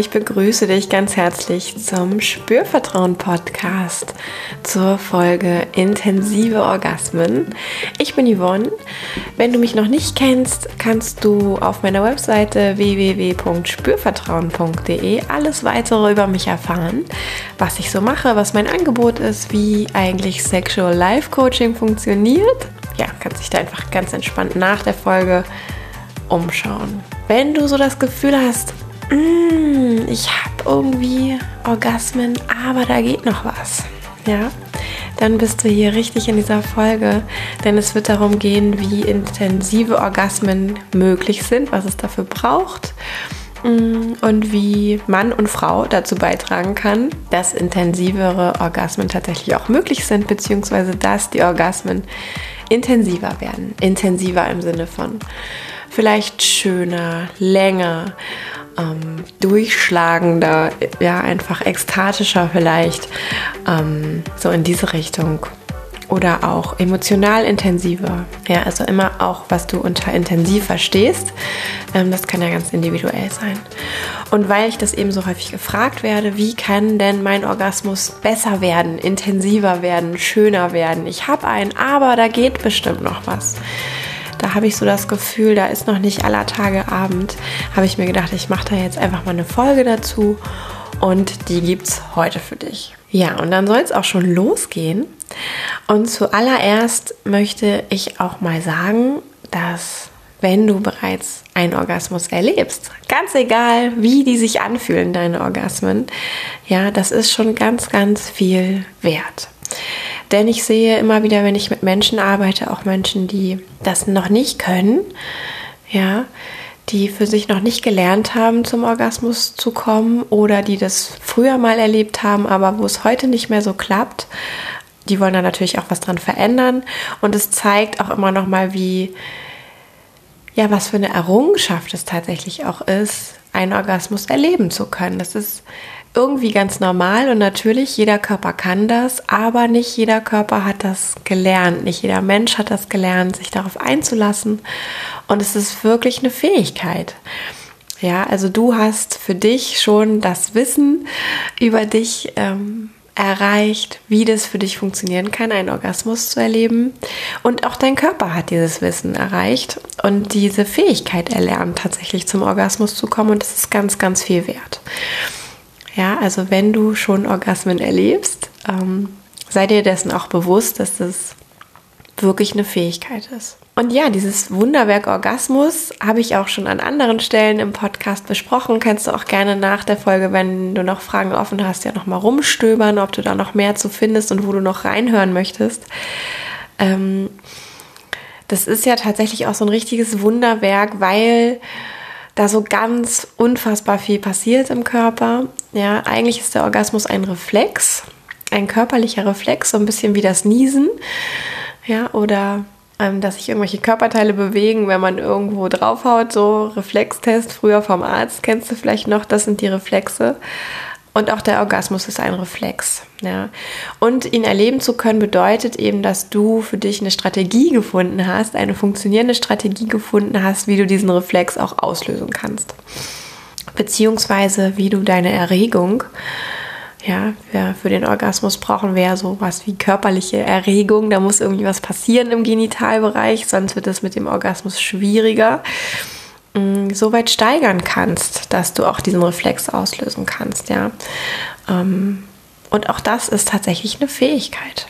ich begrüße dich ganz herzlich zum Spürvertrauen Podcast zur Folge Intensive Orgasmen. Ich bin Yvonne. Wenn du mich noch nicht kennst, kannst du auf meiner Webseite www.spürvertrauen.de alles weitere über mich erfahren, was ich so mache, was mein Angebot ist, wie eigentlich Sexual Life Coaching funktioniert. Ja, kannst dich da einfach ganz entspannt nach der Folge umschauen. Wenn du so das Gefühl hast, mm, ich habe irgendwie Orgasmen, aber da geht noch was. Ja, dann bist du hier richtig in dieser Folge, denn es wird darum gehen, wie intensive Orgasmen möglich sind, was es dafür braucht mm, und wie Mann und Frau dazu beitragen kann, dass intensivere Orgasmen tatsächlich auch möglich sind, beziehungsweise dass die Orgasmen intensiver werden. Intensiver im Sinne von vielleicht schöner, länger ähm, durchschlagender, ja, einfach ekstatischer vielleicht, ähm, so in diese Richtung. Oder auch emotional intensiver. Ja, also immer auch, was du unter intensiv verstehst. Ähm, das kann ja ganz individuell sein. Und weil ich das eben so häufig gefragt werde, wie kann denn mein Orgasmus besser werden, intensiver werden, schöner werden? Ich habe einen, aber da geht bestimmt noch was da habe ich so das Gefühl, da ist noch nicht aller Tage Abend, habe ich mir gedacht, ich mache da jetzt einfach mal eine Folge dazu und die gibt es heute für dich. Ja, und dann soll es auch schon losgehen. Und zuallererst möchte ich auch mal sagen, dass wenn du bereits einen Orgasmus erlebst, ganz egal, wie die sich anfühlen, deine Orgasmen, ja, das ist schon ganz, ganz viel wert. Denn ich sehe immer wieder, wenn ich mit Menschen arbeite, auch Menschen, die das noch nicht können, ja, die für sich noch nicht gelernt haben, zum Orgasmus zu kommen oder die das früher mal erlebt haben, aber wo es heute nicht mehr so klappt. Die wollen da natürlich auch was dran verändern und es zeigt auch immer noch mal, wie ja, was für eine Errungenschaft es tatsächlich auch ist, einen Orgasmus erleben zu können. Das ist irgendwie ganz normal und natürlich, jeder Körper kann das, aber nicht jeder Körper hat das gelernt, nicht jeder Mensch hat das gelernt, sich darauf einzulassen und es ist wirklich eine Fähigkeit. Ja, also du hast für dich schon das Wissen über dich ähm, erreicht, wie das für dich funktionieren kann, einen Orgasmus zu erleben. Und auch dein Körper hat dieses Wissen erreicht und diese Fähigkeit erlernt, tatsächlich zum Orgasmus zu kommen. Und das ist ganz, ganz viel wert. Ja, also wenn du schon Orgasmen erlebst, ähm, sei dir dessen auch bewusst, dass das wirklich eine Fähigkeit ist. Und ja, dieses Wunderwerk Orgasmus habe ich auch schon an anderen Stellen im Podcast besprochen. Kannst du auch gerne nach der Folge, wenn du noch Fragen offen hast, ja nochmal rumstöbern, ob du da noch mehr zu findest und wo du noch reinhören möchtest. Ähm, das ist ja tatsächlich auch so ein richtiges Wunderwerk, weil da so ganz unfassbar viel passiert im Körper. Ja, eigentlich ist der Orgasmus ein Reflex, ein körperlicher Reflex, so ein bisschen wie das Niesen. Ja, oder ähm, dass sich irgendwelche Körperteile bewegen, wenn man irgendwo draufhaut, so Reflextest früher vom Arzt, kennst du vielleicht noch, das sind die Reflexe. Und auch der Orgasmus ist ein Reflex. Ja. Und ihn erleben zu können, bedeutet eben, dass du für dich eine Strategie gefunden hast, eine funktionierende Strategie gefunden hast, wie du diesen Reflex auch auslösen kannst. Beziehungsweise wie du deine Erregung, ja, für den Orgasmus brauchen wir ja sowas wie körperliche Erregung. Da muss irgendwie was passieren im Genitalbereich, sonst wird es mit dem Orgasmus schwieriger. Mm, so weit steigern kannst, dass du auch diesen Reflex auslösen kannst, ja. Ähm, und auch das ist tatsächlich eine Fähigkeit.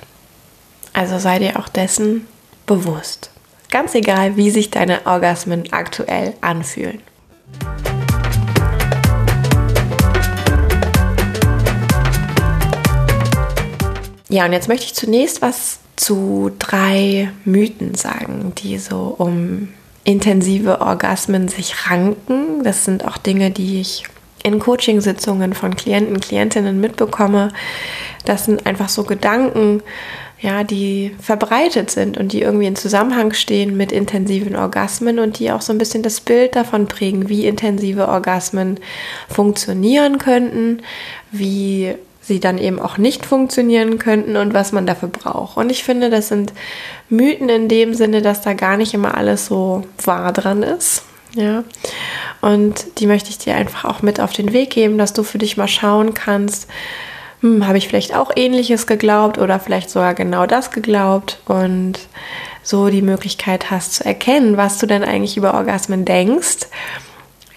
Also sei dir auch dessen bewusst. Ganz egal, wie sich deine Orgasmen aktuell anfühlen. Ja, und jetzt möchte ich zunächst was zu drei Mythen sagen, die so um intensive Orgasmen sich ranken. Das sind auch Dinge, die ich in Coachingsitzungen von Klienten, Klientinnen mitbekomme. Das sind einfach so Gedanken, ja, die verbreitet sind und die irgendwie in Zusammenhang stehen mit intensiven Orgasmen und die auch so ein bisschen das Bild davon prägen, wie intensive Orgasmen funktionieren könnten, wie sie dann eben auch nicht funktionieren könnten und was man dafür braucht. Und ich finde, das sind Mythen in dem Sinne, dass da gar nicht immer alles so wahr dran ist. Ja. Und die möchte ich dir einfach auch mit auf den Weg geben, dass du für dich mal schauen kannst, hm, habe ich vielleicht auch ähnliches geglaubt oder vielleicht sogar genau das geglaubt und so die Möglichkeit hast zu erkennen, was du denn eigentlich über Orgasmen denkst.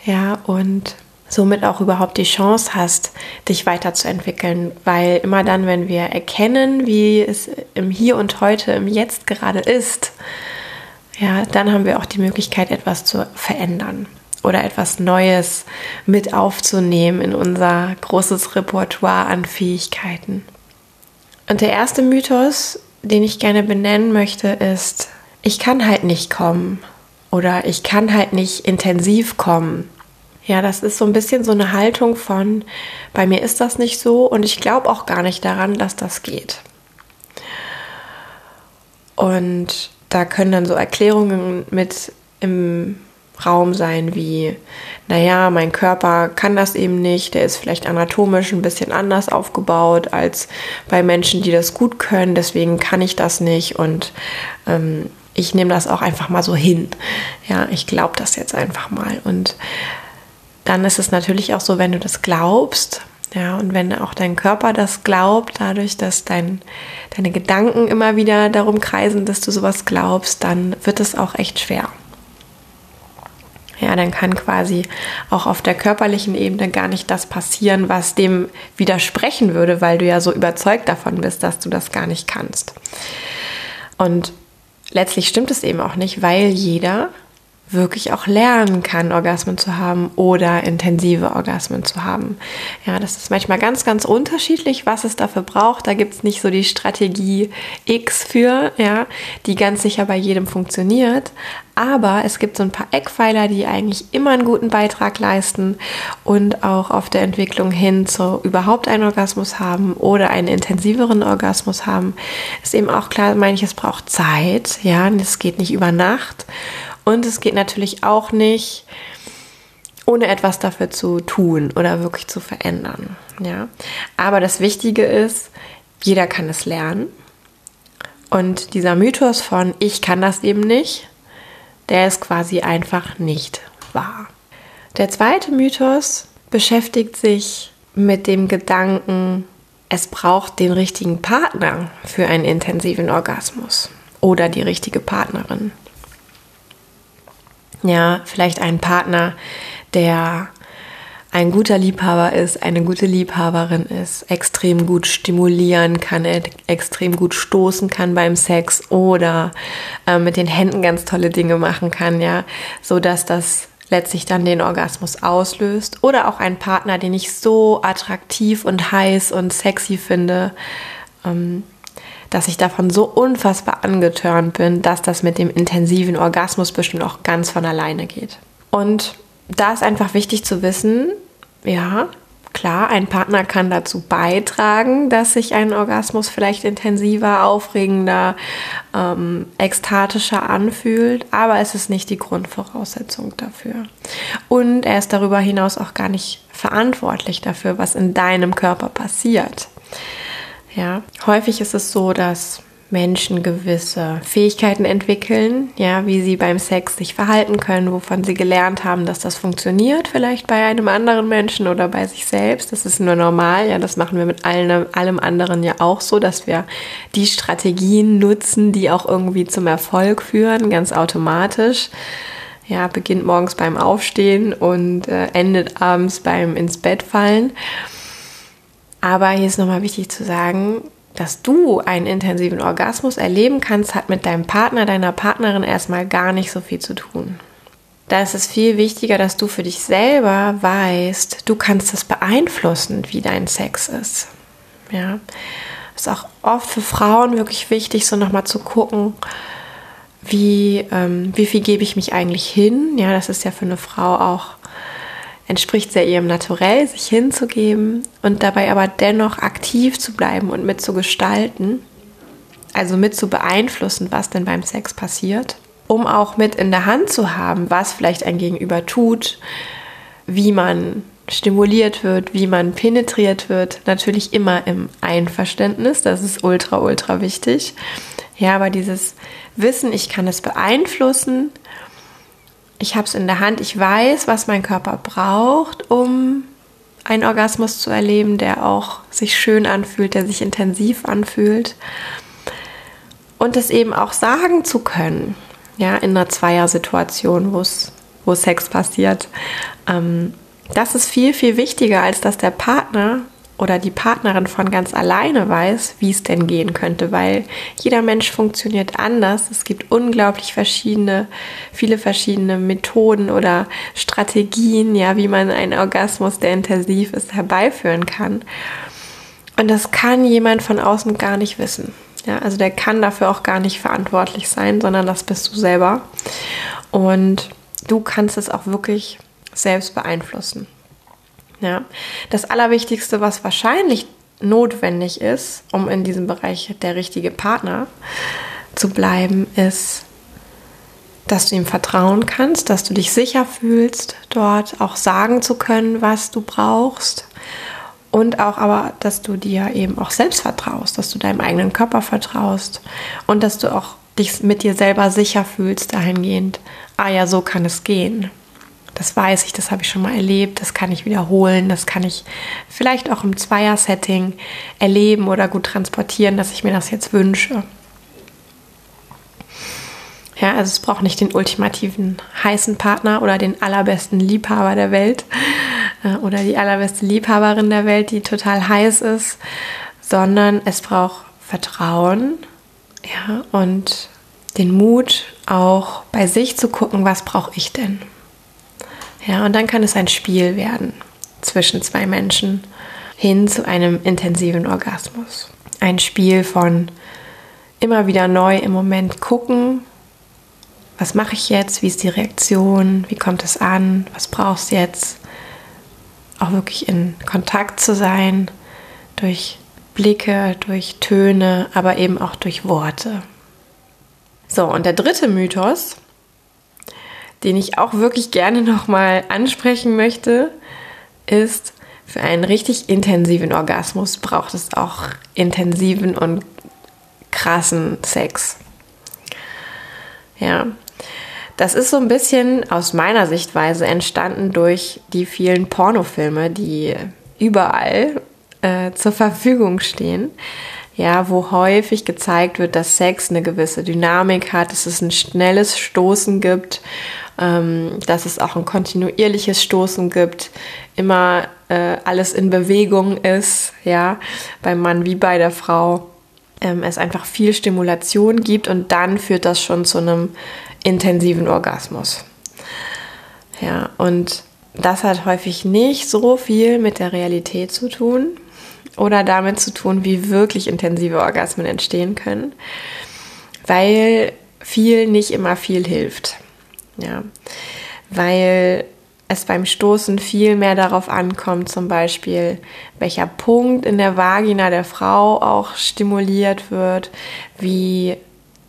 Ja, und somit auch überhaupt die Chance hast, dich weiterzuentwickeln. Weil immer dann, wenn wir erkennen, wie es im Hier und heute, im Jetzt gerade ist, ja, dann haben wir auch die Möglichkeit, etwas zu verändern oder etwas Neues mit aufzunehmen in unser großes Repertoire an Fähigkeiten. Und der erste Mythos, den ich gerne benennen möchte, ist, ich kann halt nicht kommen oder ich kann halt nicht intensiv kommen. Ja, das ist so ein bisschen so eine Haltung von, bei mir ist das nicht so und ich glaube auch gar nicht daran, dass das geht. Und da können dann so Erklärungen mit im Raum sein wie, naja, mein Körper kann das eben nicht, der ist vielleicht anatomisch ein bisschen anders aufgebaut als bei Menschen, die das gut können, deswegen kann ich das nicht und ähm, ich nehme das auch einfach mal so hin. Ja, ich glaube das jetzt einfach mal und dann ist es natürlich auch so, wenn du das glaubst, ja, und wenn auch dein Körper das glaubt, dadurch, dass dein, deine Gedanken immer wieder darum kreisen, dass du sowas glaubst, dann wird es auch echt schwer. Ja, dann kann quasi auch auf der körperlichen Ebene gar nicht das passieren, was dem widersprechen würde, weil du ja so überzeugt davon bist, dass du das gar nicht kannst. Und letztlich stimmt es eben auch nicht, weil jeder wirklich auch lernen kann, Orgasmen zu haben oder intensive Orgasmen zu haben. Ja, das ist manchmal ganz, ganz unterschiedlich, was es dafür braucht. Da gibt es nicht so die Strategie X für, ja, die ganz sicher bei jedem funktioniert. Aber es gibt so ein paar Eckpfeiler, die eigentlich immer einen guten Beitrag leisten und auch auf der Entwicklung hin zu überhaupt einen Orgasmus haben oder einen intensiveren Orgasmus haben. Ist eben auch klar, manches braucht Zeit, ja, es geht nicht über Nacht. Und es geht natürlich auch nicht, ohne etwas dafür zu tun oder wirklich zu verändern. Ja? Aber das Wichtige ist, jeder kann es lernen. Und dieser Mythos von ich kann das eben nicht, der ist quasi einfach nicht wahr. Der zweite Mythos beschäftigt sich mit dem Gedanken, es braucht den richtigen Partner für einen intensiven Orgasmus oder die richtige Partnerin. Ja, vielleicht einen Partner, der ein guter Liebhaber ist, eine gute Liebhaberin ist, extrem gut stimulieren kann, extrem gut stoßen kann beim Sex oder äh, mit den Händen ganz tolle Dinge machen kann, ja, so dass das letztlich dann den Orgasmus auslöst. Oder auch ein Partner, den ich so attraktiv und heiß und sexy finde, ähm, dass ich davon so unfassbar angetörnt bin, dass das mit dem intensiven Orgasmus bestimmt auch ganz von alleine geht. Und da ist einfach wichtig zu wissen, ja, klar, ein Partner kann dazu beitragen, dass sich ein Orgasmus vielleicht intensiver, aufregender, ähm, ekstatischer anfühlt, aber es ist nicht die Grundvoraussetzung dafür. Und er ist darüber hinaus auch gar nicht verantwortlich dafür, was in deinem Körper passiert. Ja, häufig ist es so, dass Menschen gewisse Fähigkeiten entwickeln, ja, wie sie beim Sex sich verhalten können, wovon sie gelernt haben, dass das funktioniert, vielleicht bei einem anderen Menschen oder bei sich selbst. Das ist nur normal, ja, das machen wir mit allem, allem anderen ja auch so, dass wir die Strategien nutzen, die auch irgendwie zum Erfolg führen, ganz automatisch. Ja, beginnt morgens beim Aufstehen und äh, endet abends beim ins Bett fallen. Aber hier ist nochmal wichtig zu sagen, dass du einen intensiven Orgasmus erleben kannst, hat mit deinem Partner, deiner Partnerin erstmal gar nicht so viel zu tun. Da ist es viel wichtiger, dass du für dich selber weißt, du kannst es beeinflussen, wie dein Sex ist. Ja, ist auch oft für Frauen wirklich wichtig, so nochmal zu gucken, wie, ähm, wie viel gebe ich mich eigentlich hin. Ja, das ist ja für eine Frau auch entspricht sehr ihrem Naturell, sich hinzugeben und dabei aber dennoch aktiv zu bleiben und mitzugestalten, also mit zu beeinflussen, was denn beim Sex passiert, um auch mit in der Hand zu haben, was vielleicht ein Gegenüber tut, wie man stimuliert wird, wie man penetriert wird, natürlich immer im Einverständnis, das ist ultra, ultra wichtig. Ja, aber dieses Wissen, ich kann es beeinflussen, ich habe es in der Hand, ich weiß, was mein Körper braucht, um einen Orgasmus zu erleben, der auch sich schön anfühlt, der sich intensiv anfühlt. Und es eben auch sagen zu können, ja, in einer Zweiersituation, wo wo Sex passiert. Ähm, das ist viel, viel wichtiger, als dass der Partner oder die Partnerin von ganz alleine weiß, wie es denn gehen könnte, weil jeder Mensch funktioniert anders. Es gibt unglaublich verschiedene, viele verschiedene Methoden oder Strategien, ja, wie man einen Orgasmus, der intensiv ist, herbeiführen kann. Und das kann jemand von außen gar nicht wissen. Ja, also der kann dafür auch gar nicht verantwortlich sein, sondern das bist du selber. Und du kannst es auch wirklich selbst beeinflussen. Ja. Das Allerwichtigste, was wahrscheinlich notwendig ist, um in diesem Bereich der richtige Partner zu bleiben, ist, dass du ihm vertrauen kannst, dass du dich sicher fühlst, dort auch sagen zu können, was du brauchst. Und auch aber, dass du dir eben auch selbst vertraust, dass du deinem eigenen Körper vertraust und dass du auch dich mit dir selber sicher fühlst dahingehend, ah ja, so kann es gehen. Das weiß ich, das habe ich schon mal erlebt, das kann ich wiederholen, das kann ich vielleicht auch im Zweier-Setting erleben oder gut transportieren, dass ich mir das jetzt wünsche. Ja, also es braucht nicht den ultimativen heißen Partner oder den allerbesten Liebhaber der Welt äh, oder die allerbeste Liebhaberin der Welt, die total heiß ist, sondern es braucht Vertrauen, ja, und den Mut, auch bei sich zu gucken, was brauche ich denn? Ja, und dann kann es ein Spiel werden zwischen zwei Menschen hin zu einem intensiven Orgasmus. Ein Spiel von immer wieder neu im Moment gucken, was mache ich jetzt, wie ist die Reaktion, wie kommt es an, was brauchst du jetzt? Auch wirklich in Kontakt zu sein durch Blicke, durch Töne, aber eben auch durch Worte. So, und der dritte Mythos, den ich auch wirklich gerne nochmal ansprechen möchte, ist, für einen richtig intensiven Orgasmus braucht es auch intensiven und krassen Sex. Ja, das ist so ein bisschen aus meiner Sichtweise entstanden durch die vielen Pornofilme, die überall äh, zur Verfügung stehen. Ja, wo häufig gezeigt wird, dass Sex eine gewisse Dynamik hat, dass es ein schnelles Stoßen gibt, ähm, dass es auch ein kontinuierliches Stoßen gibt, immer äh, alles in Bewegung ist, ja, beim Mann wie bei der Frau. Ähm, es einfach viel Stimulation gibt und dann führt das schon zu einem intensiven Orgasmus. Ja, und das hat häufig nicht so viel mit der Realität zu tun, oder damit zu tun, wie wirklich intensive Orgasmen entstehen können, weil viel nicht immer viel hilft. Ja, weil es beim Stoßen viel mehr darauf ankommt, zum Beispiel, welcher Punkt in der Vagina der Frau auch stimuliert wird, wie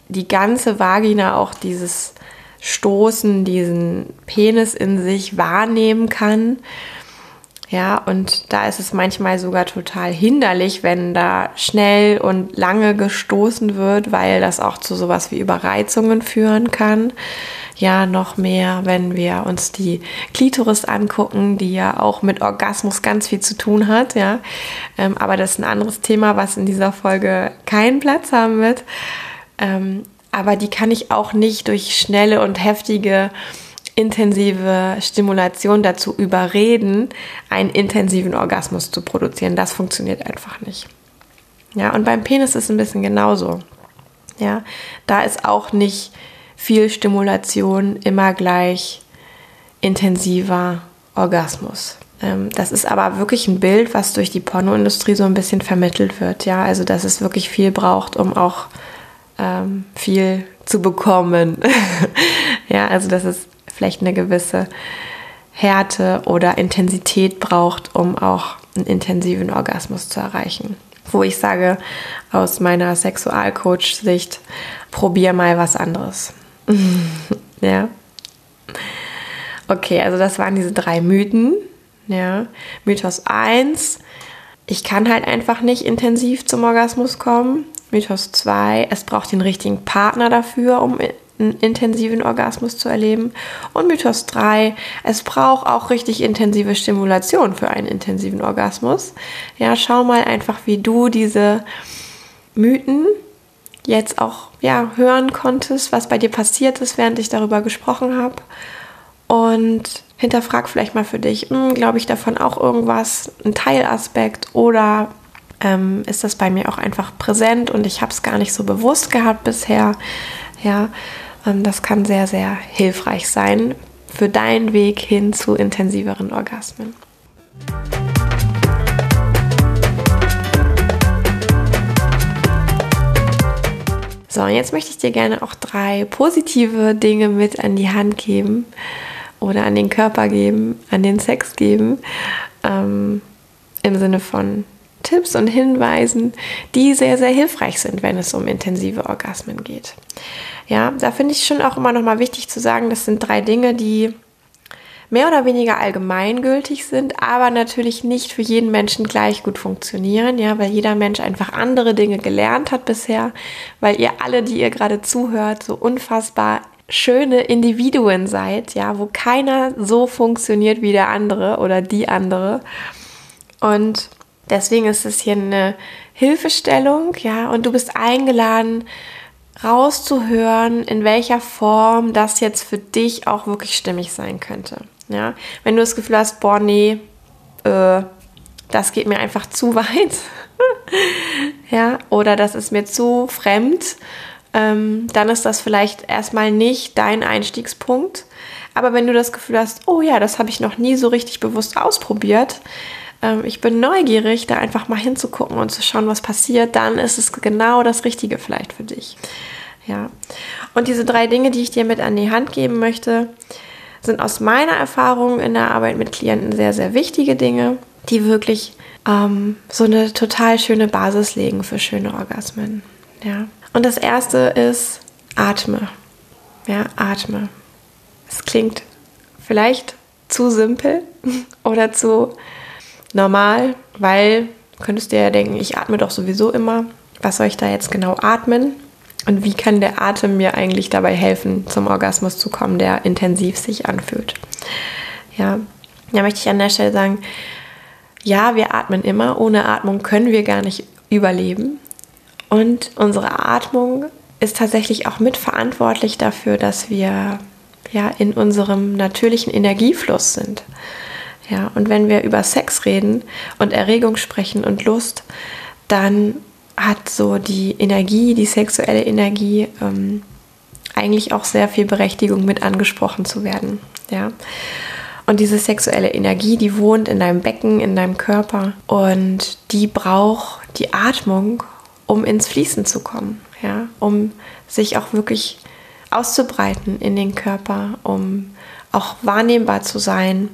die ganze Vagina auch dieses Stoßen, diesen Penis in sich wahrnehmen kann ja, und da ist es manchmal sogar total hinderlich, wenn da schnell und lange gestoßen wird, weil das auch zu sowas wie Überreizungen führen kann. Ja, noch mehr, wenn wir uns die Klitoris angucken, die ja auch mit Orgasmus ganz viel zu tun hat, ja. Ähm, aber das ist ein anderes Thema, was in dieser Folge keinen Platz haben wird. Ähm, aber die kann ich auch nicht durch schnelle und heftige intensive Stimulation dazu überreden, einen intensiven Orgasmus zu produzieren. Das funktioniert einfach nicht. Ja, und beim Penis ist es ein bisschen genauso. Ja, da ist auch nicht viel Stimulation immer gleich intensiver Orgasmus. Ähm, das ist aber wirklich ein Bild, was durch die Pornoindustrie so ein bisschen vermittelt wird. Ja, also dass es wirklich viel braucht, um auch ähm, viel zu bekommen. ja, also dass es vielleicht eine gewisse Härte oder Intensität braucht, um auch einen intensiven Orgasmus zu erreichen. Wo ich sage, aus meiner Sexualcoach-Sicht, probier mal was anderes. ja. Okay, also das waren diese drei Mythen. Ja. Mythos 1, ich kann halt einfach nicht intensiv zum Orgasmus kommen. Mythos 2, es braucht den richtigen Partner dafür, um einen intensiven Orgasmus zu erleben. Und Mythos 3, es braucht auch richtig intensive Stimulation für einen intensiven Orgasmus. Ja, schau mal einfach, wie du diese Mythen jetzt auch ja, hören konntest, was bei dir passiert ist, während ich darüber gesprochen habe. Und hinterfrag vielleicht mal für dich, hm, glaube ich davon auch irgendwas, ein Teilaspekt oder ähm, ist das bei mir auch einfach präsent und ich habe es gar nicht so bewusst gehabt bisher. Ja, ähm, das kann sehr, sehr hilfreich sein für deinen Weg hin zu intensiveren Orgasmen. So, und jetzt möchte ich dir gerne auch drei positive Dinge mit an die Hand geben oder an den Körper geben, an den Sex geben, ähm, im Sinne von Tipps und Hinweisen, die sehr, sehr hilfreich sind, wenn es um intensive Orgasmen geht. Ja, da finde ich schon auch immer noch mal wichtig zu sagen, das sind drei Dinge, die mehr oder weniger allgemeingültig sind, aber natürlich nicht für jeden Menschen gleich gut funktionieren, ja, weil jeder Mensch einfach andere Dinge gelernt hat bisher, weil ihr alle, die ihr gerade zuhört, so unfassbar schöne Individuen seid, ja, wo keiner so funktioniert wie der andere oder die andere. Und deswegen ist es hier eine Hilfestellung, ja, und du bist eingeladen, rauszuhören, in welcher Form das jetzt für dich auch wirklich stimmig sein könnte. Ja, wenn du das Gefühl hast, boah, nee, äh, das geht mir einfach zu weit, ja, oder das ist mir zu fremd, ähm, dann ist das vielleicht erstmal nicht dein Einstiegspunkt. Aber wenn du das Gefühl hast, oh ja, das habe ich noch nie so richtig bewusst ausprobiert, ähm, ich bin neugierig, da einfach mal hinzugucken und zu schauen, was passiert, dann ist es genau das Richtige vielleicht für dich. Ja. Und diese drei Dinge, die ich dir mit an die Hand geben möchte, sind aus meiner Erfahrung in der Arbeit mit Klienten sehr, sehr wichtige Dinge, die wirklich ähm, so eine total schöne Basis legen für schöne Orgasmen. Ja. Und das erste ist atme. Ja, atme. Es klingt vielleicht zu simpel oder zu normal, weil könntest du ja denken, ich atme doch sowieso immer. Was soll ich da jetzt genau atmen? Und wie kann der Atem mir eigentlich dabei helfen, zum Orgasmus zu kommen, der intensiv sich anfühlt? Ja, da möchte ich an der Stelle sagen, ja, wir atmen immer. Ohne Atmung können wir gar nicht überleben. Und unsere Atmung ist tatsächlich auch mitverantwortlich dafür, dass wir ja in unserem natürlichen Energiefluss sind. Ja, und wenn wir über Sex reden und Erregung sprechen und Lust, dann hat so die Energie, die sexuelle Energie ähm, eigentlich auch sehr viel Berechtigung mit angesprochen zu werden. Ja. Und diese sexuelle Energie, die wohnt in deinem Becken, in deinem Körper und die braucht die Atmung, um ins Fließen zu kommen, ja, um sich auch wirklich auszubreiten in den Körper, um auch wahrnehmbar zu sein.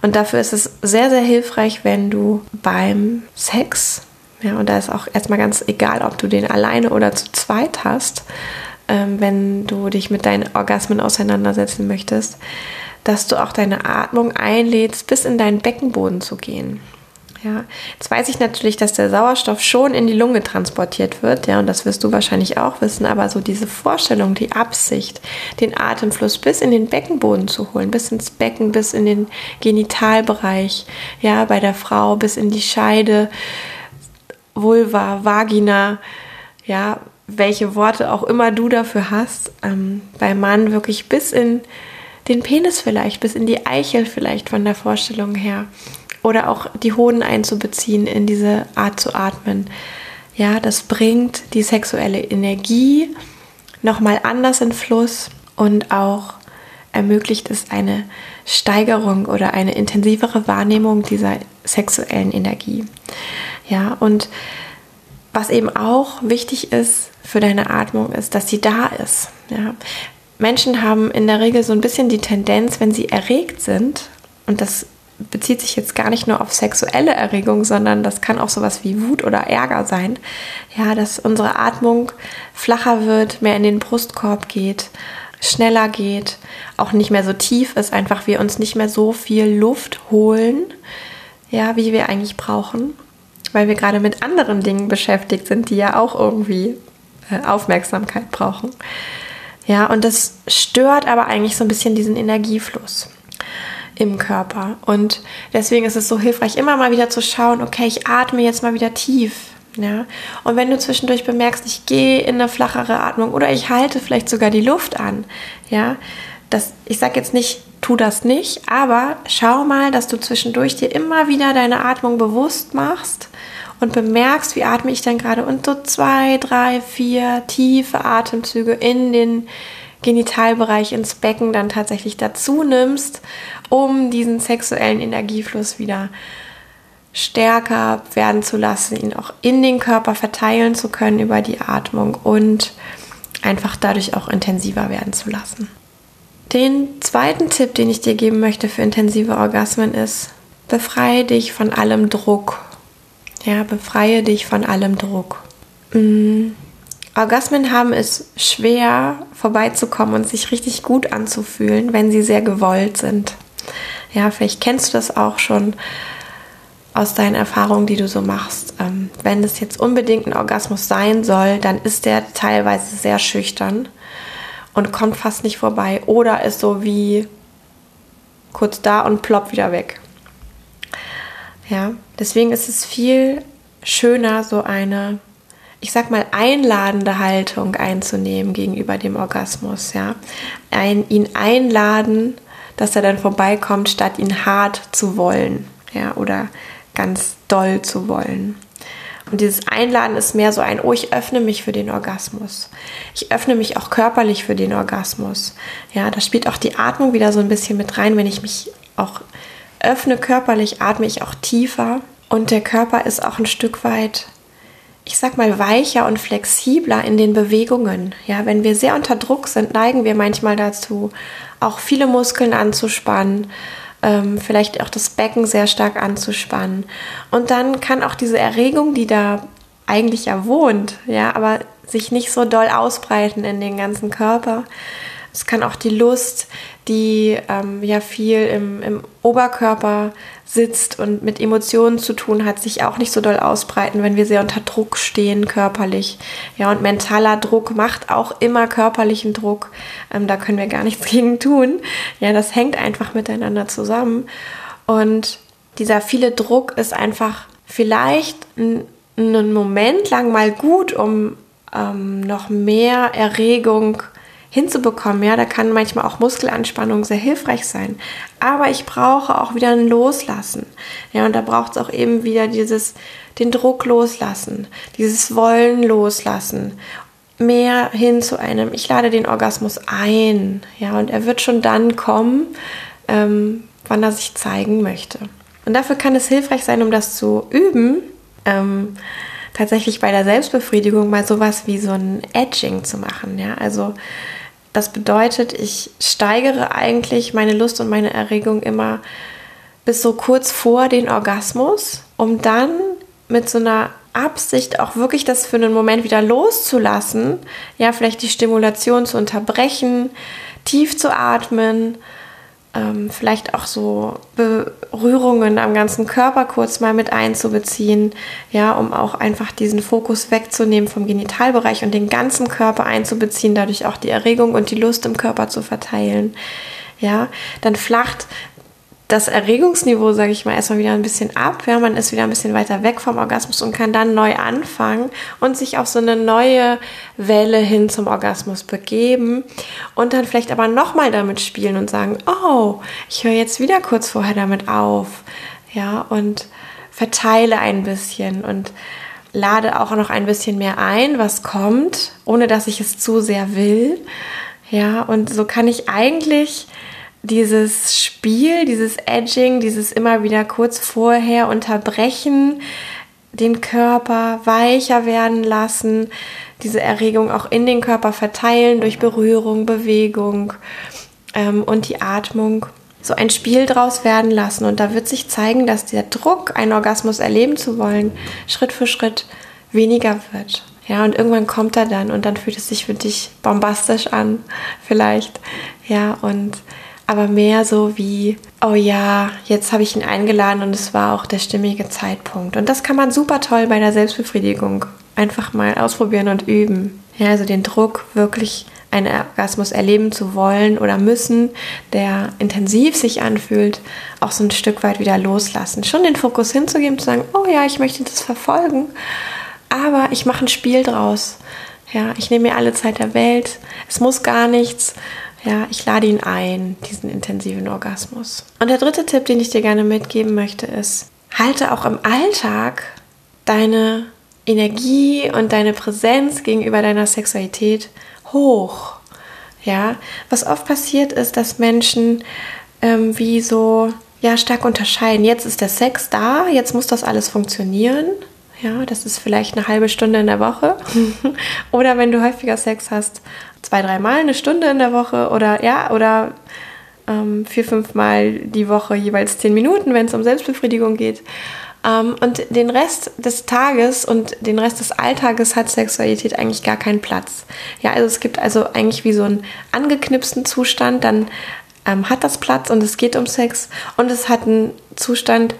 Und dafür ist es sehr, sehr hilfreich, wenn du beim Sex, ja, und da ist auch erstmal ganz egal, ob du den alleine oder zu zweit hast, ähm, wenn du dich mit deinen Orgasmen auseinandersetzen möchtest, dass du auch deine Atmung einlädst, bis in deinen Beckenboden zu gehen. Ja, jetzt weiß ich natürlich, dass der Sauerstoff schon in die Lunge transportiert wird, ja, und das wirst du wahrscheinlich auch wissen, aber so diese Vorstellung, die Absicht, den Atemfluss bis in den Beckenboden zu holen, bis ins Becken, bis in den Genitalbereich, ja, bei der Frau bis in die Scheide, Vulva, Vagina, ja, welche Worte auch immer du dafür hast, ähm, beim Mann wirklich bis in den Penis vielleicht, bis in die Eichel vielleicht von der Vorstellung her oder auch die Hoden einzubeziehen in diese Art zu atmen. Ja, das bringt die sexuelle Energie nochmal anders in Fluss und auch ermöglicht es eine Steigerung oder eine intensivere Wahrnehmung dieser sexuellen Energie. Ja, und was eben auch wichtig ist für deine Atmung, ist, dass sie da ist. Ja. Menschen haben in der Regel so ein bisschen die Tendenz, wenn sie erregt sind, und das bezieht sich jetzt gar nicht nur auf sexuelle Erregung, sondern das kann auch sowas wie Wut oder Ärger sein. Ja, dass unsere Atmung flacher wird, mehr in den Brustkorb geht, schneller geht, auch nicht mehr so tief ist, einfach wir uns nicht mehr so viel Luft holen, ja, wie wir eigentlich brauchen, weil wir gerade mit anderen Dingen beschäftigt sind, die ja auch irgendwie äh, Aufmerksamkeit brauchen. Ja, und das stört aber eigentlich so ein bisschen diesen Energiefluss im Körper. Und deswegen ist es so hilfreich, immer mal wieder zu schauen, okay, ich atme jetzt mal wieder tief. Ja? Und wenn du zwischendurch bemerkst, ich gehe in eine flachere Atmung oder ich halte vielleicht sogar die Luft an, ja, das, ich sage jetzt nicht, tu das nicht, aber schau mal, dass du zwischendurch dir immer wieder deine Atmung bewusst machst und bemerkst, wie atme ich denn gerade und so zwei, drei, vier tiefe Atemzüge in den Genitalbereich ins Becken dann tatsächlich dazu nimmst, um diesen sexuellen Energiefluss wieder stärker werden zu lassen, ihn auch in den Körper verteilen zu können über die Atmung und einfach dadurch auch intensiver werden zu lassen. Den zweiten Tipp, den ich dir geben möchte für intensive Orgasmen ist, befreie dich von allem Druck. Ja, befreie dich von allem Druck. Mhm. Orgasmen haben es schwer vorbeizukommen und sich richtig gut anzufühlen, wenn sie sehr gewollt sind. Ja, vielleicht kennst du das auch schon aus deinen Erfahrungen, die du so machst. Ähm, wenn es jetzt unbedingt ein Orgasmus sein soll, dann ist der teilweise sehr schüchtern und kommt fast nicht vorbei oder ist so wie kurz da und ploppt wieder weg. Ja, deswegen ist es viel schöner, so eine, ich sag mal, einladende Haltung einzunehmen gegenüber dem Orgasmus. Ja, Ein, ihn einladen, dass er dann vorbeikommt, statt ihn hart zu wollen. Ja, oder ganz doll zu wollen. Und dieses Einladen ist mehr so ein, oh, ich öffne mich für den Orgasmus. Ich öffne mich auch körperlich für den Orgasmus. Ja, da spielt auch die Atmung wieder so ein bisschen mit rein. Wenn ich mich auch öffne körperlich, atme ich auch tiefer. Und der Körper ist auch ein Stück weit, ich sag mal, weicher und flexibler in den Bewegungen. Ja, wenn wir sehr unter Druck sind, neigen wir manchmal dazu, auch viele Muskeln anzuspannen ähm, vielleicht auch das Becken sehr stark anzuspannen. Und dann kann auch diese Erregung, die da eigentlich ja wohnt, ja, aber sich nicht so doll ausbreiten in den ganzen Körper, es kann auch die Lust, die ähm, ja viel im, im Oberkörper sitzt und mit Emotionen zu tun hat, sich auch nicht so doll ausbreiten, wenn wir sehr unter Druck stehen körperlich. Ja, und mentaler Druck macht auch immer körperlichen Druck. Ähm, da können wir gar nichts gegen tun. Ja, das hängt einfach miteinander zusammen. Und dieser viele Druck ist einfach vielleicht einen Moment lang mal gut, um ähm, noch mehr Erregung zu hinzubekommen. Ja, da kann manchmal auch Muskelanspannung sehr hilfreich sein. Aber ich brauche auch wieder ein Loslassen. Ja, und da braucht es auch eben wieder dieses, den Druck loslassen, dieses Wollen loslassen. Mehr hin zu einem, ich lade den Orgasmus ein. Ja, und er wird schon dann kommen, ähm, wann er sich zeigen möchte. Und dafür kann es hilfreich sein, um das zu üben, ähm, tatsächlich bei der Selbstbefriedigung mal sowas wie so ein Edging zu machen. Ja, also das bedeutet, ich steigere eigentlich meine Lust und meine Erregung immer bis so kurz vor den Orgasmus, um dann mit so einer Absicht auch wirklich das für einen Moment wieder loszulassen, ja, vielleicht die Stimulation zu unterbrechen, tief zu atmen ähm, vielleicht auch so Berührungen am ganzen Körper kurz mal mit einzubeziehen, ja, um auch einfach diesen Fokus wegzunehmen vom Genitalbereich und den ganzen Körper einzubeziehen, dadurch auch die Erregung und die Lust im Körper zu verteilen. Ja, dann flacht das Erregungsniveau, sage ich mal, erstmal wieder ein bisschen ab. Ja, man ist wieder ein bisschen weiter weg vom Orgasmus und kann dann neu anfangen und sich auf so eine neue Welle hin zum Orgasmus begeben und dann vielleicht aber nochmal damit spielen und sagen, oh, ich höre jetzt wieder kurz vorher damit auf. Ja, und verteile ein bisschen und lade auch noch ein bisschen mehr ein, was kommt, ohne dass ich es zu sehr will. Ja, und so kann ich eigentlich dieses Spiel, dieses Edging, dieses immer wieder kurz vorher unterbrechen, den Körper weicher werden lassen, diese Erregung auch in den Körper verteilen durch Berührung, Bewegung ähm, und die Atmung. So ein Spiel draus werden lassen. Und da wird sich zeigen, dass der Druck, einen Orgasmus erleben zu wollen, Schritt für Schritt weniger wird. Ja, und irgendwann kommt er dann und dann fühlt es sich für dich bombastisch an, vielleicht. Ja, und aber mehr so wie, oh ja, jetzt habe ich ihn eingeladen und es war auch der stimmige Zeitpunkt. Und das kann man super toll bei der Selbstbefriedigung einfach mal ausprobieren und üben. Ja, also den Druck wirklich einen Orgasmus erleben zu wollen oder müssen, der intensiv sich anfühlt, auch so ein Stück weit wieder loslassen. Schon den Fokus hinzugeben, zu sagen, oh ja, ich möchte das verfolgen, aber ich mache ein Spiel draus. Ja, ich nehme mir alle Zeit der Welt. Es muss gar nichts. Ja, ich lade ihn ein, diesen intensiven Orgasmus. Und der dritte Tipp, den ich dir gerne mitgeben möchte, ist, halte auch im Alltag deine Energie und deine Präsenz gegenüber deiner Sexualität hoch. Ja, was oft passiert ist, dass Menschen ähm, wie so ja stark unterscheiden. Jetzt ist der Sex da, jetzt muss das alles funktionieren. Ja, das ist vielleicht eine halbe Stunde in der Woche. oder wenn du häufiger Sex hast, zwei, dreimal eine Stunde in der Woche oder ja, oder ähm, vier, fünf Mal die Woche jeweils zehn Minuten, wenn es um Selbstbefriedigung geht. Ähm, und den Rest des Tages und den Rest des Alltages hat Sexualität eigentlich gar keinen Platz. Ja, also es gibt also eigentlich wie so einen angeknipsten Zustand, dann ähm, hat das Platz und es geht um Sex und es hat einen Zustand,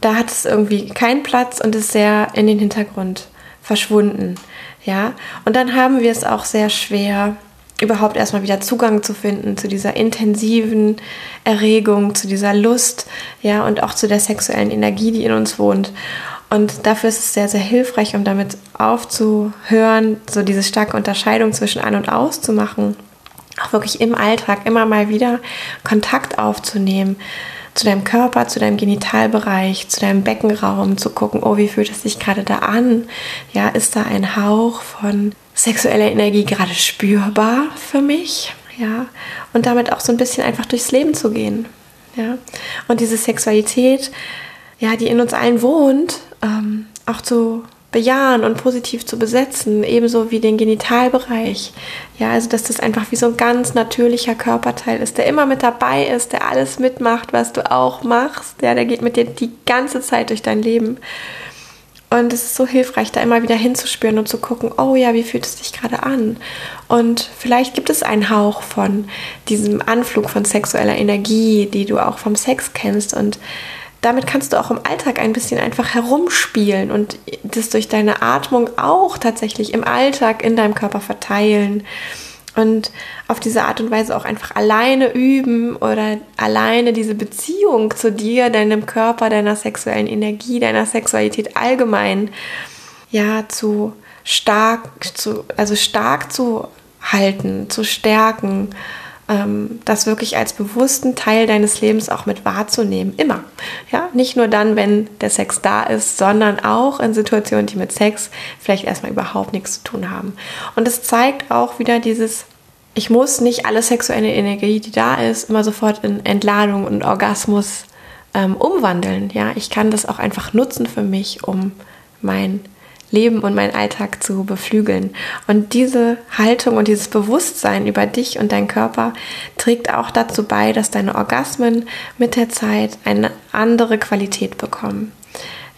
da hat es irgendwie keinen Platz und ist sehr in den Hintergrund verschwunden. Ja, und dann haben wir es auch sehr schwer, überhaupt erstmal wieder Zugang zu finden zu dieser intensiven Erregung, zu dieser Lust, ja, und auch zu der sexuellen Energie, die in uns wohnt. Und dafür ist es sehr, sehr hilfreich, um damit aufzuhören, so diese starke Unterscheidung zwischen an und aus zu machen. Auch wirklich im Alltag immer mal wieder Kontakt aufzunehmen zu deinem Körper, zu deinem Genitalbereich, zu deinem Beckenraum, zu gucken, oh, wie fühlt es sich gerade da an? Ja, ist da ein Hauch von sexuelle Energie gerade spürbar für mich, ja, und damit auch so ein bisschen einfach durchs Leben zu gehen, ja, und diese Sexualität, ja, die in uns allen wohnt, ähm, auch zu bejahen und positiv zu besetzen, ebenso wie den Genitalbereich. Ja, also dass das einfach wie so ein ganz natürlicher Körperteil ist, der immer mit dabei ist, der alles mitmacht, was du auch machst. Ja, der geht mit dir die ganze Zeit durch dein Leben. Und es ist so hilfreich, da immer wieder hinzuspüren und zu gucken, oh ja, wie fühlt es sich gerade an? Und vielleicht gibt es einen Hauch von diesem Anflug von sexueller Energie, die du auch vom Sex kennst. Und damit kannst du auch im Alltag ein bisschen einfach herumspielen und das durch deine Atmung auch tatsächlich im Alltag in deinem Körper verteilen und auf diese Art und Weise auch einfach alleine üben oder alleine diese Beziehung zu dir, deinem Körper, deiner sexuellen Energie, deiner Sexualität allgemein ja zu stark zu also stark zu halten, zu stärken, ähm, das wirklich als bewussten Teil deines Lebens auch mit wahrzunehmen, immer. Ja, nicht nur dann, wenn der Sex da ist, sondern auch in Situationen, die mit Sex vielleicht erstmal überhaupt nichts zu tun haben. Und es zeigt auch wieder dieses ich muss nicht alle sexuelle Energie, die da ist, immer sofort in Entladung und Orgasmus ähm, umwandeln. Ja, ich kann das auch einfach nutzen für mich, um mein Leben und meinen Alltag zu beflügeln. Und diese Haltung und dieses Bewusstsein über dich und deinen Körper trägt auch dazu bei, dass deine Orgasmen mit der Zeit eine andere Qualität bekommen.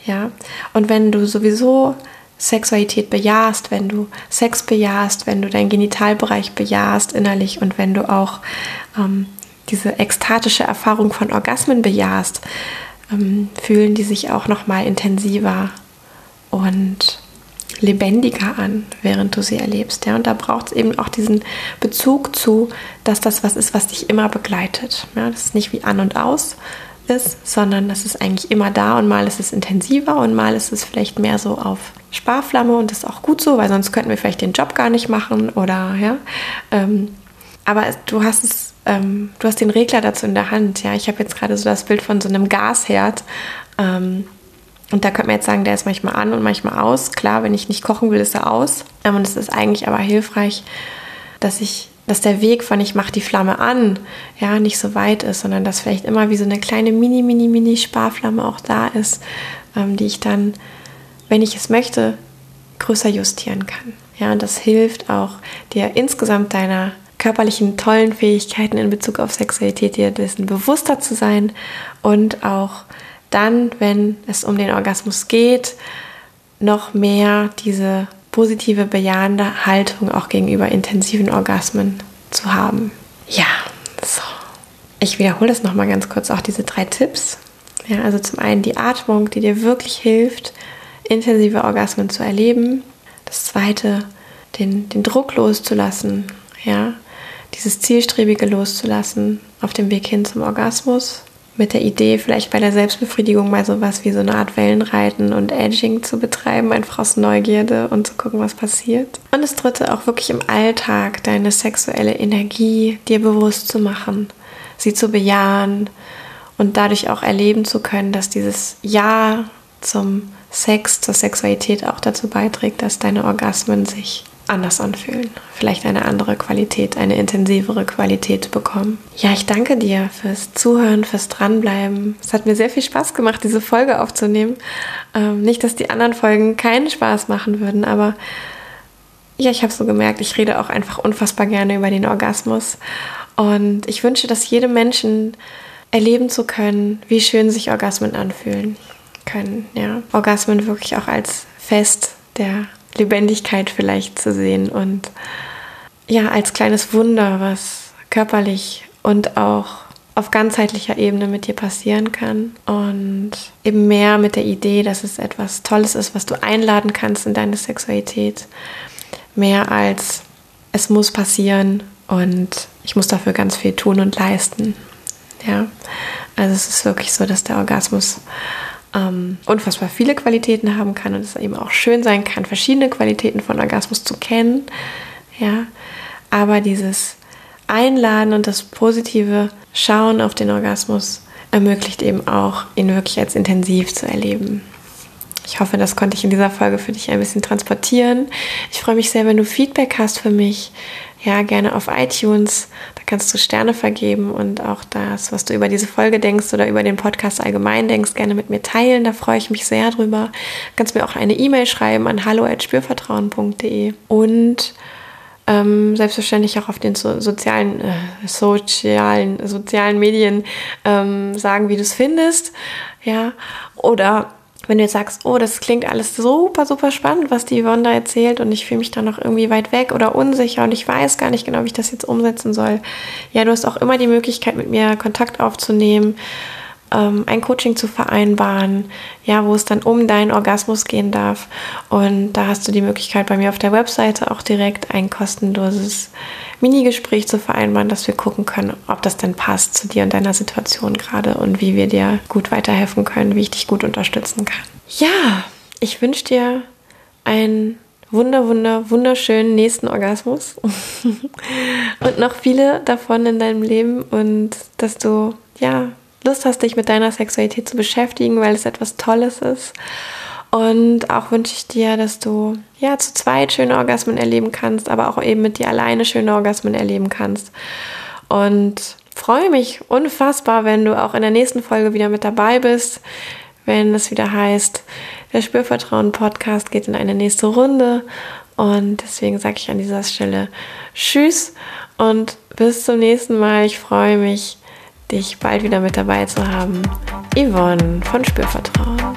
Ja, und wenn du sowieso Sexualität bejahst, wenn du Sex bejahst, wenn du deinen Genitalbereich bejahst innerlich und wenn du auch ähm, diese ekstatische Erfahrung von Orgasmen bejahst, ähm, fühlen die sich auch noch mal intensiver und lebendiger an, während du sie erlebst. Ja? Und da braucht es eben auch diesen Bezug zu, dass das was ist, was dich immer begleitet. Ja? Das ist nicht wie an und aus, ist, sondern das ist eigentlich immer da und mal ist es intensiver und mal ist es vielleicht mehr so auf Sparflamme und das ist auch gut so, weil sonst könnten wir vielleicht den Job gar nicht machen oder ja. Ähm, aber du hast es, ähm, du hast den Regler dazu in der Hand. Ja, ich habe jetzt gerade so das Bild von so einem Gasherd. Ähm, und da könnte man jetzt sagen, der ist manchmal an und manchmal aus. Klar, wenn ich nicht kochen will, ist er aus. Ähm, und es ist eigentlich aber hilfreich, dass ich dass der Weg von ich mache die Flamme an, ja, nicht so weit ist, sondern dass vielleicht immer wie so eine kleine mini, mini, mini Sparflamme auch da ist, ähm, die ich dann, wenn ich es möchte, größer justieren kann. Ja, und das hilft auch dir insgesamt deiner körperlichen tollen Fähigkeiten in Bezug auf Sexualität, dir dessen bewusster zu sein und auch dann, wenn es um den Orgasmus geht, noch mehr diese positive, bejahende Haltung auch gegenüber intensiven Orgasmen zu haben. Ja, so. Ich wiederhole das nochmal ganz kurz, auch diese drei Tipps. Ja, also zum einen die Atmung, die dir wirklich hilft, intensive Orgasmen zu erleben. Das zweite, den, den Druck loszulassen. ja, dieses Zielstrebige loszulassen auf dem Weg hin zum Orgasmus. Mit der Idee, vielleicht bei der Selbstbefriedigung mal sowas wie so eine Art Wellenreiten und Edging zu betreiben, einfach aus Neugierde und zu gucken, was passiert. Und das dritte, auch wirklich im Alltag deine sexuelle Energie dir bewusst zu machen, sie zu bejahen und dadurch auch erleben zu können, dass dieses Ja zum Sex, zur Sexualität auch dazu beiträgt, dass deine Orgasmen sich anders anfühlen. Vielleicht eine andere Qualität, eine intensivere Qualität bekommen. Ja, ich danke dir fürs Zuhören, fürs Dranbleiben. Es hat mir sehr viel Spaß gemacht, diese Folge aufzunehmen. Ähm, nicht, dass die anderen Folgen keinen Spaß machen würden, aber ja, ich habe so gemerkt, ich rede auch einfach unfassbar gerne über den Orgasmus. Und ich wünsche, dass jedem Menschen erleben zu können, wie schön sich Orgasmen anfühlen können. Ja. Orgasmen wirklich auch als Fest der Lebendigkeit vielleicht zu sehen und ja, als kleines Wunder, was körperlich und auch auf ganzheitlicher Ebene mit dir passieren kann und eben mehr mit der Idee, dass es etwas Tolles ist, was du einladen kannst in deine Sexualität, mehr als es muss passieren und ich muss dafür ganz viel tun und leisten. Ja, also es ist wirklich so, dass der Orgasmus ähm, unfassbar viele Qualitäten haben kann und es eben auch schön sein kann, verschiedene Qualitäten von Orgasmus zu kennen. Ja, aber dieses Einladen und das positive Schauen auf den Orgasmus ermöglicht eben auch, ihn wirklich als intensiv zu erleben. Ich hoffe, das konnte ich in dieser Folge für dich ein bisschen transportieren. Ich freue mich sehr, wenn du Feedback hast für mich. Ja, gerne auf iTunes. Da kannst du Sterne vergeben und auch das, was du über diese Folge denkst oder über den Podcast allgemein denkst, gerne mit mir teilen. Da freue ich mich sehr drüber. Du kannst mir auch eine E-Mail schreiben an hallo@spürvertrauen.de und ähm, selbstverständlich auch auf den so, sozialen, äh, sozialen, sozialen Medien ähm, sagen, wie du es findest. Ja, oder wenn du jetzt sagst, oh, das klingt alles super, super spannend, was die Yvonne da erzählt und ich fühle mich da noch irgendwie weit weg oder unsicher und ich weiß gar nicht genau, wie ich das jetzt umsetzen soll. Ja, du hast auch immer die Möglichkeit, mit mir Kontakt aufzunehmen, ähm, ein Coaching zu vereinbaren, ja, wo es dann um deinen Orgasmus gehen darf. Und da hast du die Möglichkeit, bei mir auf der Webseite auch direkt ein kostenloses Minigespräch zu vereinbaren, dass wir gucken können, ob das denn passt zu dir und deiner Situation gerade und wie wir dir gut weiterhelfen können, wie ich dich gut unterstützen kann. Ja, ich wünsche dir einen wunder, wunder, wunderschönen nächsten Orgasmus und noch viele davon in deinem Leben und dass du, ja, Lust hast, dich mit deiner Sexualität zu beschäftigen, weil es etwas Tolles ist und auch wünsche ich dir, dass du ja zu zweit schöne Orgasmen erleben kannst, aber auch eben mit dir alleine schöne Orgasmen erleben kannst. Und freue mich unfassbar, wenn du auch in der nächsten Folge wieder mit dabei bist, wenn es wieder heißt, der Spürvertrauen Podcast geht in eine nächste Runde. Und deswegen sage ich an dieser Stelle Tschüss und bis zum nächsten Mal. Ich freue mich, dich bald wieder mit dabei zu haben. Yvonne von Spürvertrauen.